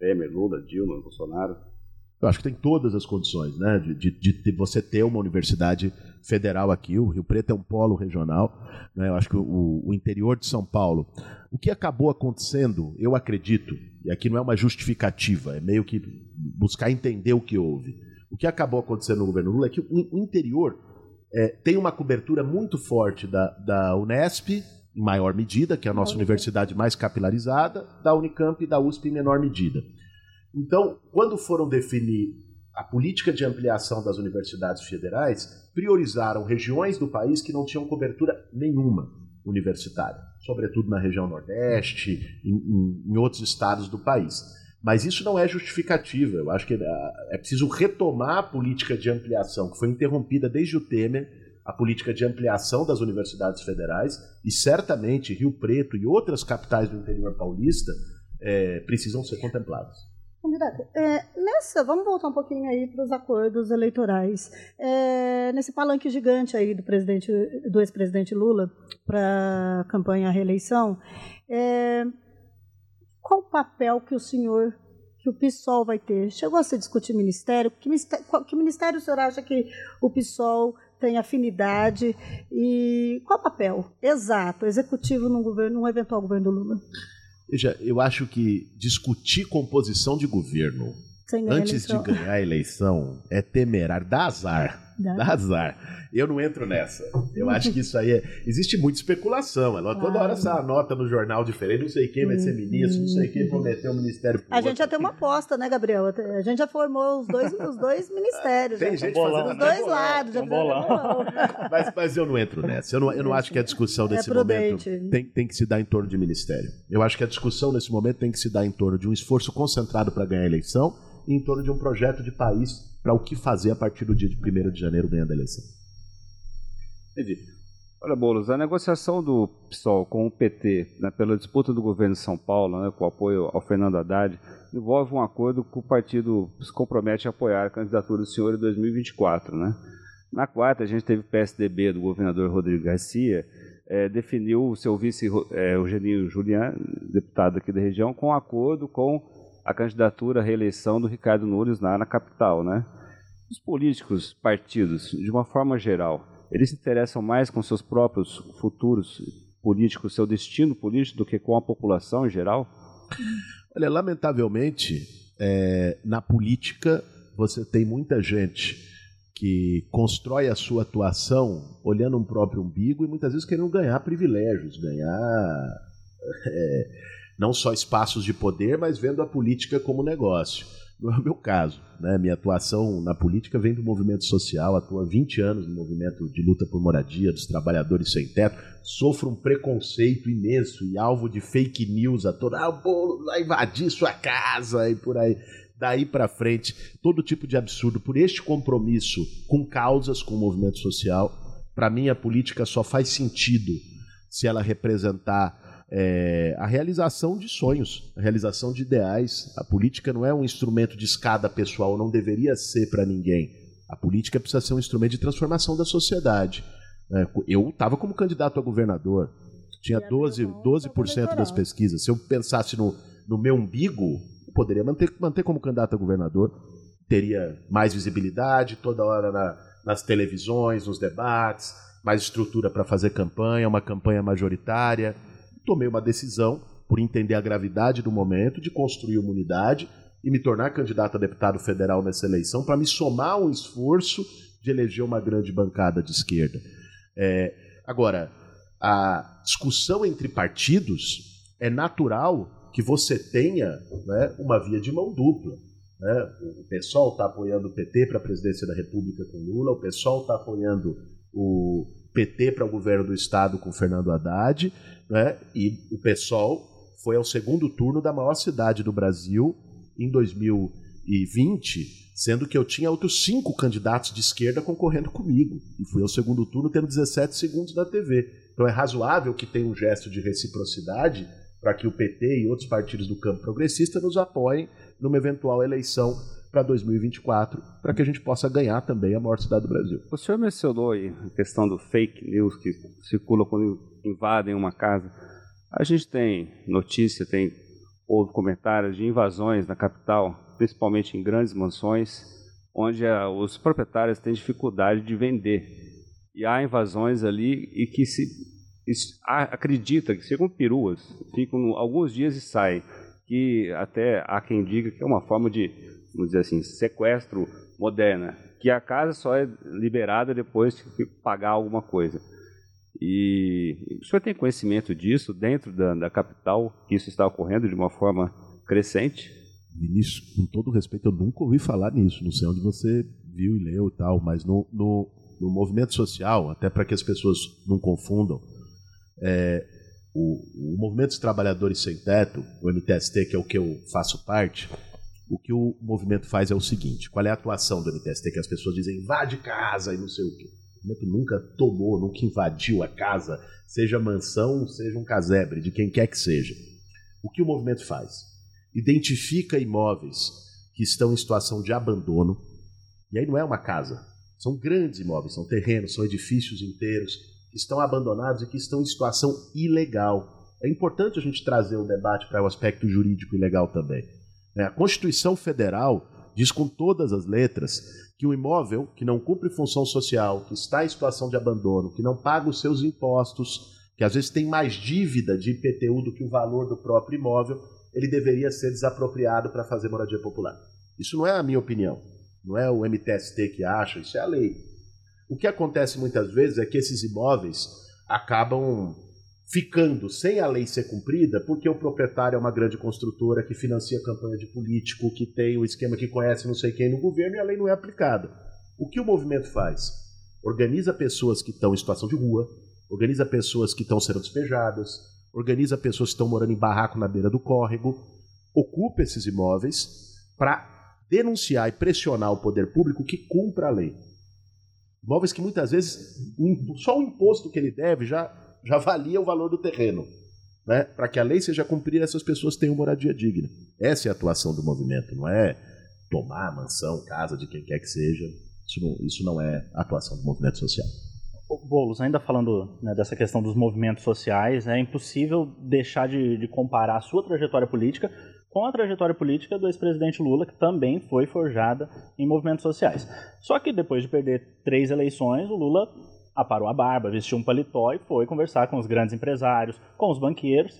Temer, Lula, Dilma, Bolsonaro. Eu acho que tem todas as condições, né, de, de, de, você ter uma universidade federal aqui. O Rio Preto é um polo regional. Né, eu acho que o, o interior de São Paulo. O que acabou acontecendo, eu acredito, e aqui não é uma justificativa, é meio que buscar entender o que houve. O que acabou acontecendo no governo Lula é que o, interior é, tem uma cobertura muito forte da, da Unesp, maior medida, que é a nossa universidade mais capilarizada, da Unicamp e da USP em menor medida. Então, quando foram definir a política de ampliação das universidades federais, priorizaram regiões do país que não tinham cobertura nenhuma universitária, sobretudo na região Nordeste, em, em, em outros estados do país. Mas isso não é justificativa. Eu acho que é, é preciso retomar a política de ampliação, que foi interrompida desde o Temer, a política de ampliação das universidades federais, e certamente Rio Preto e outras capitais do interior paulista é, precisam ser contempladas. Candidato, é, nessa, vamos voltar um pouquinho aí para os acordos eleitorais. É, nesse palanque gigante aí do presidente, do ex-presidente Lula para a campanha à reeleição, é, qual o papel que o senhor, que o PSOL vai ter? Chegou a se discutir ministério? Que ministério, que ministério o senhor acha que o PSOL tem afinidade e qual o papel exato, executivo num governo, num eventual governo do Lula? Veja, eu acho que discutir composição de governo antes de ganhar a eleição é temerário, dá azar. Dá. dá azar. Eu não entro nessa. Eu acho que isso aí é. Existe muita especulação. Ela, toda hora sai nota no jornal diferente, não sei quem vai ser ministro, não sei quem prometeu o Ministério Público. A gente já tem uma aposta, né, Gabriel? A gente já formou os dois, os dois ministérios. Tem gente bolão, fazendo os dois lados. Já bolão. Mas, mas eu não entro nessa. Eu não, eu não acho que a discussão é nesse é momento tem, tem que se dar em torno de ministério. Eu acho que a discussão nesse momento tem que se dar em torno de um esforço concentrado para ganhar a eleição em torno de um projeto de país para o que fazer a partir do dia de 1 de janeiro ganhando a eleição. Entendi. Olha, Boulos, a negociação do PSOL com o PT né, pela disputa do governo de São Paulo, né, com apoio ao Fernando Haddad, envolve um acordo que o partido se compromete a apoiar a candidatura do senhor em 2024. Né? Na quarta, a gente teve o PSDB do governador Rodrigo Garcia, é, definiu o seu vice, é, Eugenio Julian, deputado aqui da região, com acordo com a candidatura à reeleição do Ricardo Nunes na capital. Né? Os políticos, partidos, de uma forma geral, eles se interessam mais com seus próprios futuros políticos, seu destino político, do que com a população em geral? Olha, lamentavelmente, é, na política você tem muita gente que constrói a sua atuação olhando um próprio umbigo e muitas vezes querendo ganhar privilégios, ganhar é, não só espaços de poder, mas vendo a política como negócio. não é o meu caso. Né? Minha atuação na política vem do movimento social, atuo há 20 anos no movimento de luta por moradia dos trabalhadores sem teto, sofro um preconceito imenso e alvo de fake news a toda, ah, o bolo vai invadir sua casa e por aí. Daí para frente, todo tipo de absurdo por este compromisso com causas, com o movimento social. Para mim, a política só faz sentido se ela representar é, a realização de sonhos, a realização de ideais. A política não é um instrumento de escada pessoal, não deveria ser para ninguém. A política precisa ser um instrumento de transformação da sociedade. É, eu estava como candidato a governador, tinha 12%, 12 das pesquisas. Se eu pensasse no, no meu umbigo, eu poderia manter, manter como candidato a governador, teria mais visibilidade toda hora na, nas televisões, nos debates, mais estrutura para fazer campanha, uma campanha majoritária tomei uma decisão, por entender a gravidade do momento, de construir uma unidade e me tornar candidato a deputado federal nessa eleição para me somar um esforço de eleger uma grande bancada de esquerda. É, agora, a discussão entre partidos é natural que você tenha né, uma via de mão dupla. Né? O pessoal está apoiando o PT para a presidência da República com Lula, o pessoal está apoiando o PT para o governo do estado com Fernando Haddad, né? e o PSOL foi ao segundo turno da maior cidade do Brasil em 2020, sendo que eu tinha outros cinco candidatos de esquerda concorrendo comigo. E fui ao segundo turno tendo 17 segundos na TV. Então é razoável que tenha um gesto de reciprocidade para que o PT e outros partidos do campo progressista nos apoiem numa eventual eleição para 2024, para que a gente possa ganhar também a maior cidade do Brasil. O senhor mencionou aí a questão do fake news que circula quando invadem uma casa. A gente tem notícia, tem houve comentários de invasões na capital, principalmente em grandes mansões, onde a, os proprietários têm dificuldade de vender. E há invasões ali e que se acredita que segundo peruas, ficam alguns dias e saem, que até há quem diga que é uma forma de vamos dizer assim, sequestro moderna, que a casa só é liberada depois que pagar alguma coisa. E o senhor tem conhecimento disso dentro da, da capital, que isso está ocorrendo de uma forma crescente? Vinícius, com todo respeito, eu nunca ouvi falar nisso. Não sei onde você viu e leu e tal, mas no, no, no movimento social, até para que as pessoas não confundam, é, o, o Movimento dos Trabalhadores Sem Teto, o MTST, que é o que eu faço parte, o que o movimento faz é o seguinte: qual é a atuação do MTST? Que as pessoas dizem invade casa e não sei o quê. Movimento nunca tomou, nunca invadiu a casa, seja mansão, seja um casebre, de quem quer que seja. O que o movimento faz? Identifica imóveis que estão em situação de abandono, e aí não é uma casa, são grandes imóveis, são terrenos, são edifícios inteiros que estão abandonados e que estão em situação ilegal. É importante a gente trazer o debate para o aspecto jurídico e legal também. É, a Constituição Federal diz com todas as letras que o imóvel que não cumpre função social, que está em situação de abandono, que não paga os seus impostos, que às vezes tem mais dívida de IPTU do que o valor do próprio imóvel, ele deveria ser desapropriado para fazer moradia popular. Isso não é a minha opinião, não é o MTST que acha, isso é a lei. O que acontece muitas vezes é que esses imóveis acabam ficando sem a lei ser cumprida, porque o proprietário é uma grande construtora que financia campanha de político, que tem o esquema que conhece não sei quem no governo e a lei não é aplicada. O que o movimento faz? Organiza pessoas que estão em situação de rua, organiza pessoas que estão sendo despejadas, organiza pessoas que estão morando em barraco na beira do córrego, ocupa esses imóveis para denunciar e pressionar o poder público que cumpra a lei. Imóveis que muitas vezes só o imposto que ele deve já já valia o valor do terreno. Né? Para que a lei seja cumprida, essas pessoas tenham moradia digna. Essa é a atuação do movimento, não é tomar mansão, casa de quem quer que seja. Isso não, isso não é a atuação do movimento social. Boulos, ainda falando né, dessa questão dos movimentos sociais, é impossível deixar de, de comparar a sua trajetória política com a trajetória política do ex-presidente Lula, que também foi forjada em movimentos sociais. Só que depois de perder três eleições, o Lula aparou a barba, vestiu um paletó e foi conversar com os grandes empresários, com os banqueiros.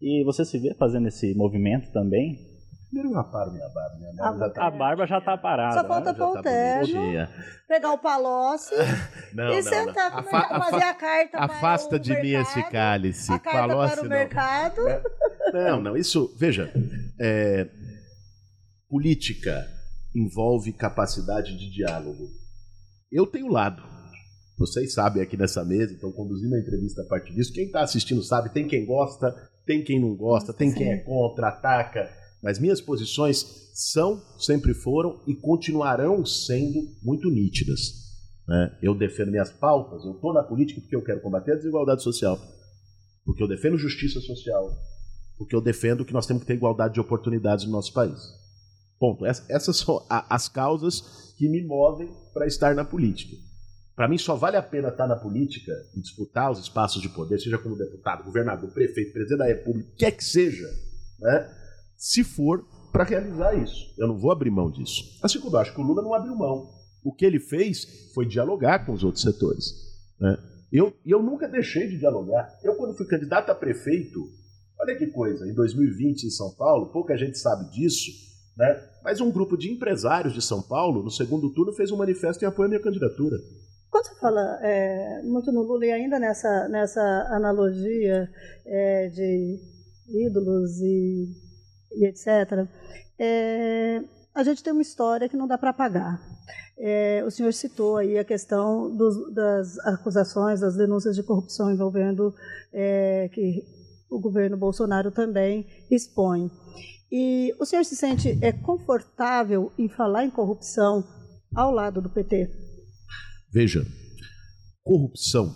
E você se vê fazendo esse movimento também? Primeiro eu aparo minha barba. Minha barba a, tá, a barba já está parada. Só falta né? pôr o tá terno, pegar o palocce não, e não, sentar não. Afa fazer a carta Afasta de mercado, mim esse cálice. A carta para o mercado. Não, não, isso, veja, é, política envolve capacidade de diálogo. Eu tenho lado. Vocês sabem aqui nessa mesa, então conduzindo a entrevista a partir disso. Quem está assistindo sabe, tem quem gosta, tem quem não gosta, tem quem é contra, ataca. Mas minhas posições são, sempre foram e continuarão sendo muito nítidas. Né? Eu defendo minhas pautas, eu estou na política porque eu quero combater a desigualdade social, porque eu defendo justiça social, porque eu defendo que nós temos que ter igualdade de oportunidades no nosso país. Ponto. Essas são as causas que me movem para estar na política. Para mim, só vale a pena estar na política e disputar os espaços de poder, seja como deputado, governador, prefeito, presidente da república, quer que seja, né? se for para realizar isso. Eu não vou abrir mão disso. Assim como eu acho que o Lula não abriu mão. O que ele fez foi dialogar com os outros setores. Né? Eu, eu nunca deixei de dialogar. Eu, quando fui candidato a prefeito, olha que coisa, em 2020 em São Paulo, pouca gente sabe disso, né? mas um grupo de empresários de São Paulo, no segundo turno, fez um manifesto em apoio à minha candidatura. Quando você fala é, muito no Lula e ainda nessa, nessa analogia é, de ídolos e, e etc., é, a gente tem uma história que não dá para apagar. É, o senhor citou aí a questão dos, das acusações, das denúncias de corrupção envolvendo é, que o governo Bolsonaro também expõe. E o senhor se sente é, confortável em falar em corrupção ao lado do PT? Veja, corrupção,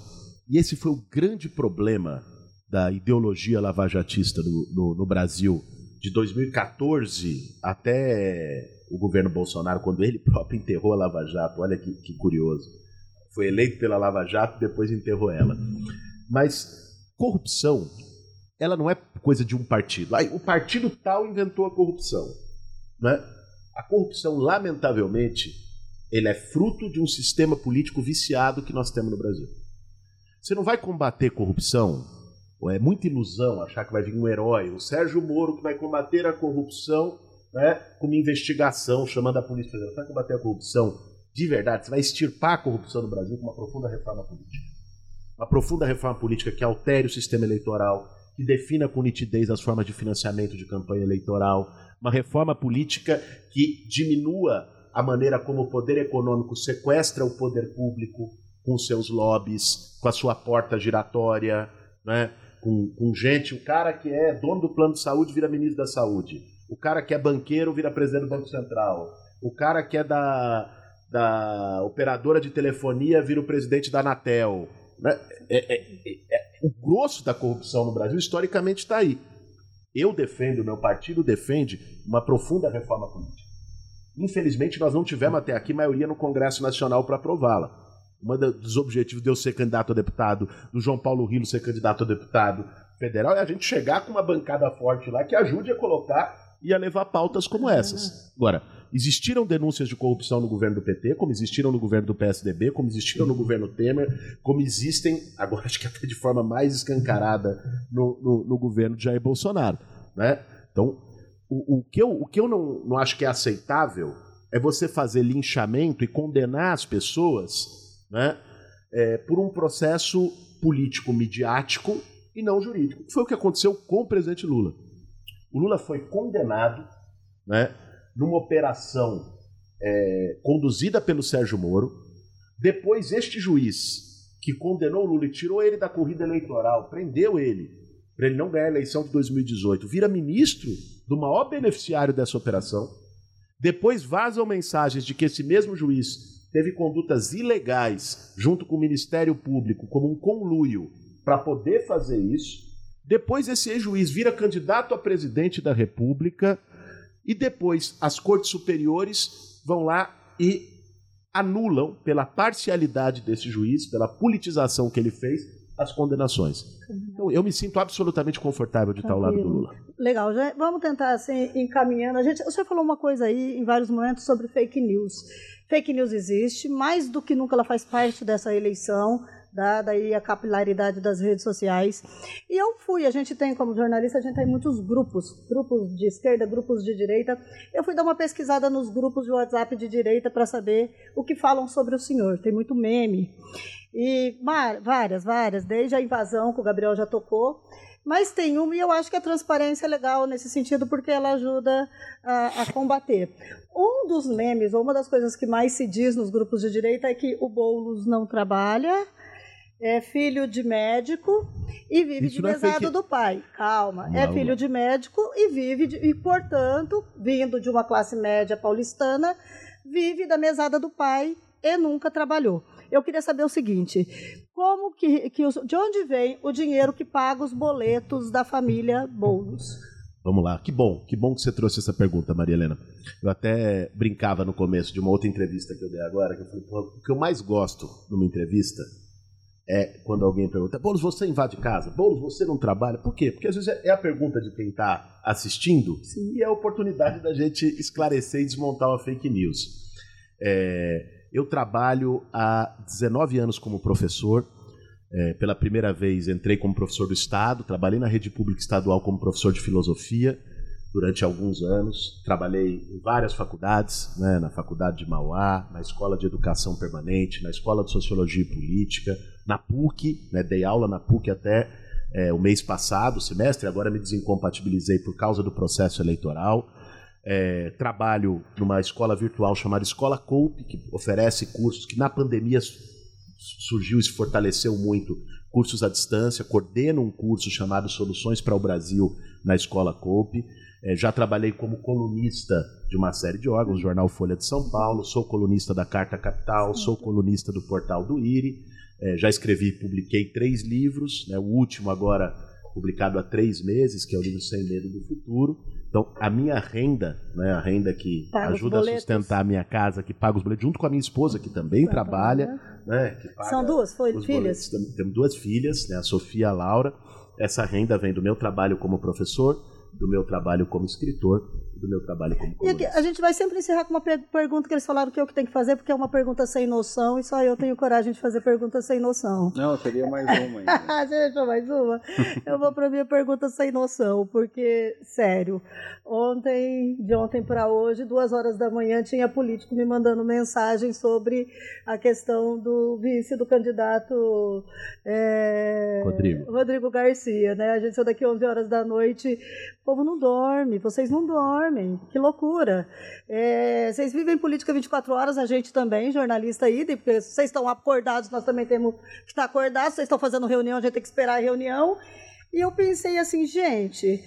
e esse foi o grande problema da ideologia lavajatista no, no, no Brasil de 2014 até o governo Bolsonaro, quando ele próprio enterrou a Lava Jato. Olha que, que curioso. Foi eleito pela Lava Jato, depois enterrou ela. Mas corrupção, ela não é coisa de um partido. Aí, o partido tal inventou a corrupção. Né? A corrupção, lamentavelmente, ele é fruto de um sistema político viciado que nós temos no Brasil. Você não vai combater corrupção, ou é muita ilusão achar que vai vir um herói, o Sérgio Moro que vai combater a corrupção né, com uma investigação, chamando a polícia federal. Você vai combater a corrupção de verdade, você vai extirpar a corrupção no Brasil com uma profunda reforma política. Uma profunda reforma política que altere o sistema eleitoral, que defina com nitidez as formas de financiamento de campanha eleitoral, uma reforma política que diminua a maneira como o poder econômico sequestra o poder público com seus lobbies, com a sua porta giratória, né? com, com gente, o cara que é dono do plano de saúde vira ministro da saúde, o cara que é banqueiro vira presidente do Banco Central, o cara que é da, da operadora de telefonia vira o presidente da Anatel. Né? É, é, é, é o grosso da corrupção no Brasil historicamente está aí. Eu defendo, meu partido defende uma profunda reforma política. Infelizmente, nós não tivemos até aqui maioria no Congresso Nacional para aprová-la. Um dos objetivos de eu ser candidato a deputado, do João Paulo Rilo ser candidato a deputado federal, é a gente chegar com uma bancada forte lá que ajude a colocar e a levar pautas como essas. Agora, existiram denúncias de corrupção no governo do PT, como existiram no governo do PSDB, como existiram no governo Temer, como existem, agora acho que até de forma mais escancarada, no, no, no governo de Jair Bolsonaro. Né? Então, o, o, que eu, o que eu não, não acho que é aceitável é você fazer linchamento e condenar as pessoas né, é, por um processo político midiático e não jurídico. Foi o que aconteceu com o presidente Lula. O Lula foi condenado né, numa operação é, conduzida pelo Sérgio Moro. Depois, este juiz que condenou o Lula e tirou ele da corrida eleitoral, prendeu ele, para ele não ganhar a eleição de 2018, vira ministro do maior beneficiário dessa operação. Depois vazam mensagens de que esse mesmo juiz teve condutas ilegais junto com o Ministério Público, como um conluio, para poder fazer isso. Depois esse ex-juiz vira candidato a presidente da República e depois as cortes superiores vão lá e anulam pela parcialidade desse juiz, pela politização que ele fez, as condenações. Então, eu me sinto absolutamente confortável de estar ao lado do Lula. Legal, já vamos tentar assim encaminhando. A gente, você falou uma coisa aí em vários momentos sobre fake news. Fake news existe, mais do que nunca ela faz parte dessa eleição dada aí a capilaridade das redes sociais. E eu fui, a gente tem como jornalista, a gente tem muitos grupos, grupos de esquerda, grupos de direita. Eu fui dar uma pesquisada nos grupos de WhatsApp de direita para saber o que falam sobre o senhor. Tem muito meme. E várias, várias, desde a invasão que o Gabriel já tocou, Mas tem uma, e eu acho que a transparência é legal nesse sentido, porque ela ajuda a, a combater. Um dos memes, ou uma das coisas que mais se diz nos grupos de direita é que o Boulos não trabalha, é filho de médico e vive Isso de é mesada é do pai. Calma, não, é filho de médico e vive, de, e portanto, vindo de uma classe média paulistana, vive da mesada do pai e nunca trabalhou. Eu queria saber o seguinte: como que, que de onde vem o dinheiro que paga os boletos da família Boulos? Vamos lá, que bom, que bom que você trouxe essa pergunta, Maria Helena. Eu até brincava no começo de uma outra entrevista que eu dei agora, que eu falei, o que eu mais gosto numa entrevista é quando alguém pergunta: Boulos, você invade casa? Boulos, você não trabalha? Por quê? Porque às vezes é a pergunta de quem está assistindo Sim. e é a oportunidade da gente esclarecer e desmontar uma fake news. É, eu trabalho há 19 anos como professor. É, pela primeira vez entrei como professor do Estado, trabalhei na rede pública estadual como professor de filosofia durante alguns anos. Trabalhei em várias faculdades, né, na Faculdade de Mauá, na Escola de Educação Permanente, na Escola de Sociologia e Política, na PUC, né, dei aula na PUC até é, o mês passado, semestre, agora me desincompatibilizei por causa do processo eleitoral. É, trabalho numa escola virtual chamada Escola Coupe, que oferece cursos que na pandemia surgiu e se fortaleceu muito, cursos à distância, coordeno um curso chamado Soluções para o Brasil na Escola Coupe. É, já trabalhei como colunista de uma série de órgãos, Jornal Folha de São Paulo, sou colunista da Carta Capital, sou colunista do portal do IRI, é, já escrevi e publiquei três livros, né, o último agora publicado há três meses, que é o livro Sem Medo do Futuro. Então, a minha renda, né, a renda que paga ajuda a sustentar a minha casa, que paga os boletos, junto com a minha esposa, que também trabalha. Né, São duas foi, filhas? Boletos. Temos duas filhas, né, a Sofia e a Laura. Essa renda vem do meu trabalho como professor, do meu trabalho como escritor do meu trabalho como colunista. E aqui, a gente vai sempre encerrar com uma pergunta que eles falaram que é o que tem que fazer, porque é uma pergunta sem noção e só eu tenho coragem de fazer perguntas sem noção. Não, seria mais uma ainda. Você deixou mais uma? eu vou para a minha pergunta sem noção, porque, sério, ontem, de ontem para hoje, duas horas da manhã, tinha político me mandando mensagem sobre a questão do vice do candidato é, Rodrigo. Rodrigo Garcia, né? A gente saiu daqui 11 horas da noite, o povo não dorme, vocês não dormem. Que loucura. É, vocês vivem política 24 horas, a gente também, jornalista aí, porque vocês estão acordados, nós também temos que estar acordados, vocês estão fazendo reunião, a gente tem que esperar a reunião. E eu pensei assim, gente,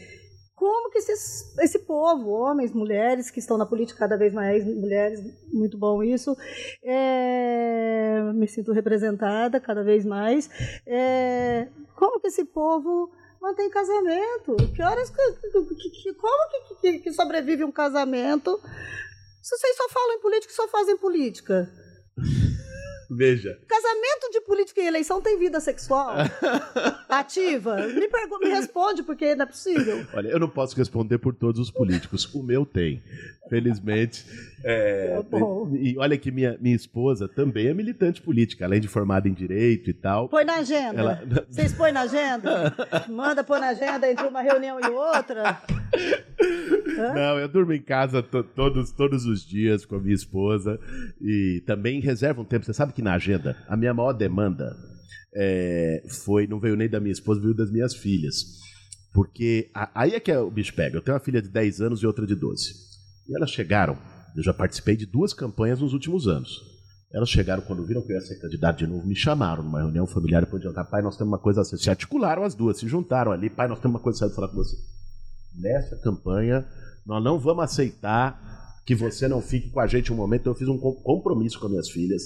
como que esses, esse povo, homens, mulheres, que estão na política cada vez mais, mulheres, muito bom isso, é, me sinto representada cada vez mais, é, como que esse povo mantém casamento. Que horas que, que, como que, que, sobrevive um casamento? Se vocês só falam em política, só fazem política. Veja. Casamento de política e eleição tem vida sexual ativa? Me, me responde, porque não é possível. Olha, eu não posso responder por todos os políticos. O meu tem. Felizmente. É, tá e olha que minha, minha esposa também é militante política, além de formada em direito e tal. Põe na agenda. Ela... Vocês põem na agenda? Manda pôr na agenda entre uma reunião e outra. Não, eu durmo em casa todos, todos os dias com a minha esposa e também reservo um tempo. Você sabe que na agenda a minha maior demanda é, foi, não veio nem da minha esposa, veio das minhas filhas. Porque a, aí é que é o bicho pega. Eu tenho uma filha de 10 anos e outra de 12. E elas chegaram, eu já participei de duas campanhas nos últimos anos. Elas chegaram, quando viram que eu ia ser candidato de novo, me chamaram numa reunião familiar e podiam pai, nós temos uma coisa assim. Se articularam as duas, se juntaram ali, pai, nós temos uma coisa a falar com você nessa campanha, nós não vamos aceitar que você não fique com a gente um momento. Eu fiz um compromisso com as minhas filhas,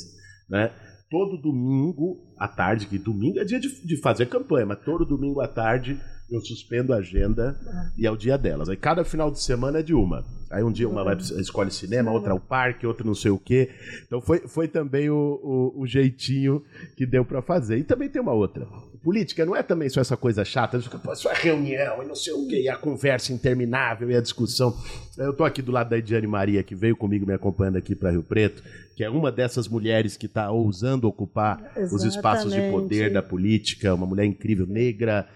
né? Todo domingo à tarde, que domingo é dia de, de fazer campanha, mas todo domingo à tarde eu suspendo a agenda e é o dia delas. Aí cada final de semana é de uma. Aí um dia uma vai, escolhe cinema, outra o parque, outra não sei o quê. Então foi, foi também o, o, o jeitinho que deu para fazer. E também tem uma outra. Política não é também só essa coisa chata, só a reunião e não sei o quê, e a conversa interminável e a discussão. Eu tô aqui do lado da Ediane Maria, que veio comigo me acompanhando aqui para Rio Preto, que é uma dessas mulheres que está ousando ocupar Exatamente. os espaços de poder da política, uma mulher incrível, negra,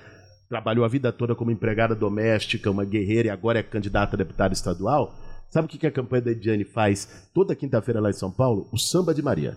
trabalhou a vida toda como empregada doméstica, uma guerreira e agora é candidata a deputada estadual. Sabe o que a campanha da Ediane faz toda quinta-feira lá em São Paulo? O Samba de Maria.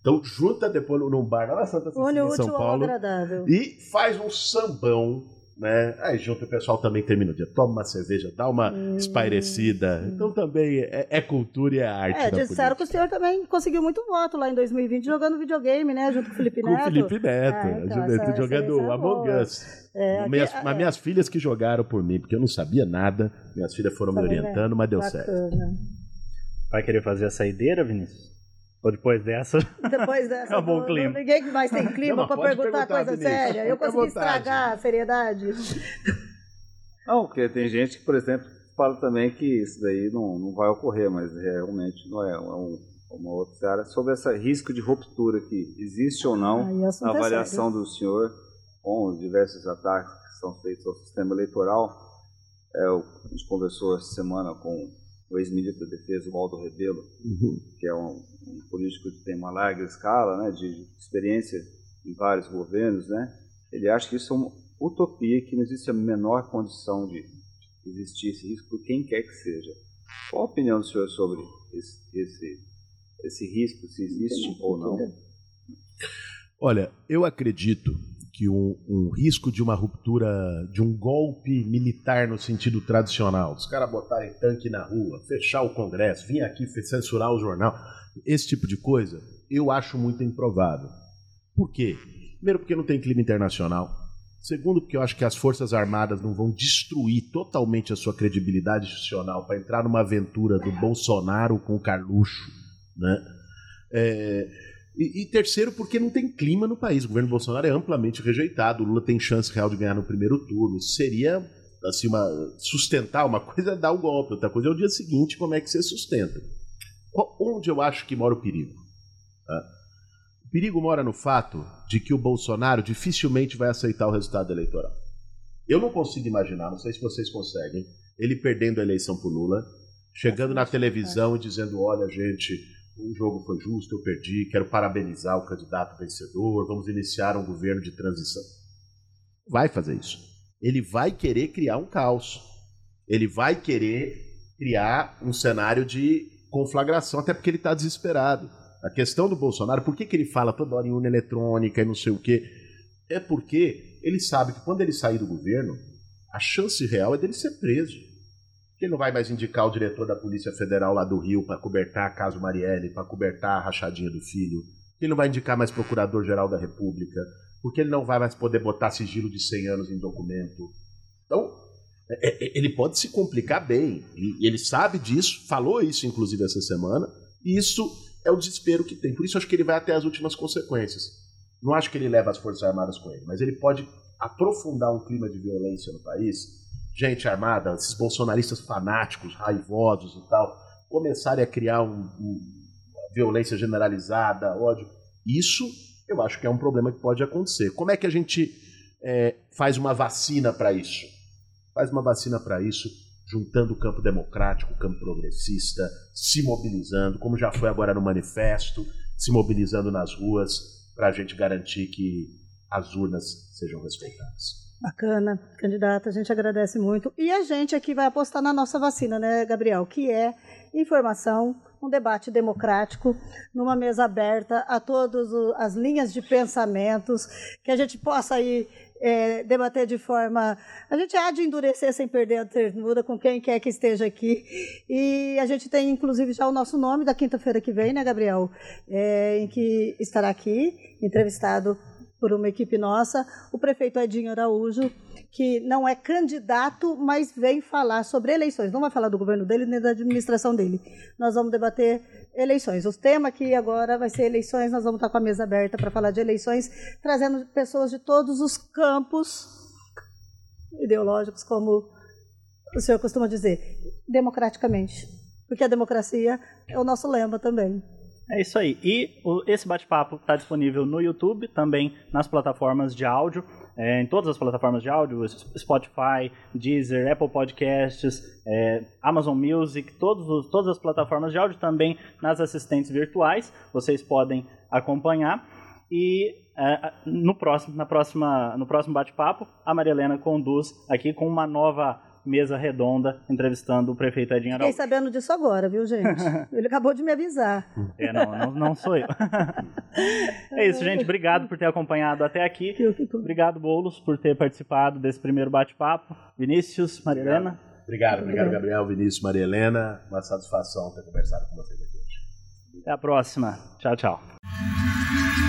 Então junta depois num bar lá na Santa Cecília, em São Paulo, agradável. e faz um sambão né? Aí junto o pessoal também termina o dia, toma uma cerveja, dá uma hum, espairecida. Hum. Então também é, é, cultura e é arte. É, disseram que o senhor também conseguiu muito voto lá em 2020 jogando videogame, né? Junto com o Felipe Neto. Com o Felipe Neto, é, então, essa, jogando essa Among Us. É, minhas, aqui, é. minhas filhas que jogaram por mim, porque eu não sabia nada. Minhas filhas foram me orientando, mas deu Bacana. certo. Vai querer fazer a saideira, Vinícius? Ou depois dessa? Depois dessa. Acabou o clima. Ninguém mais tem clima para perguntar, perguntar coisa séria. Eu consegui estragar a seriedade. Não, porque tem gente que, por exemplo, fala também que isso daí não, não vai ocorrer, mas realmente não é. É um, uma outra área sobre esse risco de ruptura que existe ou não na é avaliação do senhor com os diversos ataques que são feitos ao sistema eleitoral. É, a gente conversou essa semana com o ex-ministro da Defesa, Waldo Rebelo, uhum. que é um, um, político que tem uma larga escala né, de experiência em vários governos, né, ele acha que isso é uma utopia, que não existe a menor condição de existir esse risco por quem quer que seja. Qual a opinião do senhor sobre esse, esse, esse risco, se existe ou não? Olha, eu acredito que um, um, risco de uma ruptura, de um golpe militar no sentido tradicional, os caras botarem tanque na rua, fechar o Congresso, vir aqui censurar o jornal, esse tipo de coisa, eu acho muito improvável. Por quê? Primeiro, porque não tem clima internacional. Segundo, porque eu acho que as Forças Armadas não vão destruir totalmente a sua credibilidade institucional para entrar numa aventura do Bolsonaro com o Carluxo. Né? É, e, e, terceiro, porque não tem clima no país. O governo Bolsonaro é amplamente rejeitado. O Lula tem chance real de ganhar no primeiro turno. Isso seria assim, uma, sustentar. Uma coisa é dar o golpe, outra coisa é o dia seguinte, como é que você sustenta. Onde eu acho que mora o perigo? Ah, o perigo mora no fato de que o Bolsonaro dificilmente vai aceitar o resultado eleitoral. Eu não consigo imaginar, não sei se vocês conseguem, ele perdendo a eleição por Lula, chegando na televisão e dizendo: olha, gente o jogo foi justo, eu perdi, quero parabenizar o candidato vencedor, vamos iniciar um governo de transição. Vai fazer isso. Ele vai querer criar um caos. Ele vai querer criar um cenário de conflagração, até porque ele está desesperado. A questão do Bolsonaro, por que, que ele fala toda hora em urna eletrônica e não sei o quê? É porque ele sabe que quando ele sair do governo, a chance real é dele ser preso que ele não vai mais indicar o diretor da Polícia Federal lá do Rio para cobertar caso Marielle, para cobertar a rachadinha do filho, que ele não vai indicar mais Procurador-Geral da República, porque ele não vai mais poder botar sigilo de 100 anos em documento. Então, é, é, ele pode se complicar bem, e ele sabe disso, falou isso inclusive essa semana, e isso é o desespero que tem. Por isso acho que ele vai até as últimas consequências. Não acho que ele leva as Forças Armadas com ele, mas ele pode aprofundar um clima de violência no país gente armada, esses bolsonaristas fanáticos, raivosos e tal, começarem a criar um, um, violência generalizada, ódio. Isso eu acho que é um problema que pode acontecer. Como é que a gente é, faz uma vacina para isso? Faz uma vacina para isso juntando o campo democrático, o campo progressista, se mobilizando, como já foi agora no manifesto, se mobilizando nas ruas para a gente garantir que as urnas sejam respeitadas. Bacana, candidata, a gente agradece muito. E a gente aqui vai apostar na nossa vacina, né, Gabriel? Que é informação, um debate democrático, numa mesa aberta a todas as linhas de pensamentos, que a gente possa aí é, debater de forma. A gente há de endurecer sem perder a ternura com quem quer que esteja aqui. E a gente tem, inclusive, já o nosso nome da quinta-feira que vem, né, Gabriel? É, em que estará aqui, entrevistado por uma equipe nossa, o prefeito Edinho Araújo, que não é candidato, mas vem falar sobre eleições. Não vai falar do governo dele nem da administração dele. Nós vamos debater eleições. O tema aqui agora vai ser eleições. Nós vamos estar com a mesa aberta para falar de eleições, trazendo pessoas de todos os campos ideológicos, como o senhor costuma dizer, democraticamente. Porque a democracia é o nosso lema também. É isso aí. E o, esse bate-papo está disponível no YouTube, também nas plataformas de áudio, é, em todas as plataformas de áudio, Spotify, Deezer, Apple Podcasts, é, Amazon Music, todos os, todas as plataformas de áudio, também nas assistentes virtuais, vocês podem acompanhar. E é, no próximo, na próxima, no próximo bate-papo, a Maria Helena conduz aqui com uma nova mesa redonda entrevistando o prefeito Edinho Araújo. Fiquei sabendo disso agora, viu, gente? Ele acabou de me avisar. É, não, não, não sou eu. é isso, gente. Obrigado por ter acompanhado até aqui. Obrigado, Boulos, por ter participado desse primeiro bate-papo. Vinícius, Maria Helena. Obrigado, obrigado, Gabriel, Vinícius, Maria Helena. Uma satisfação ter conversado com vocês aqui hoje. Até a próxima. Tchau, tchau.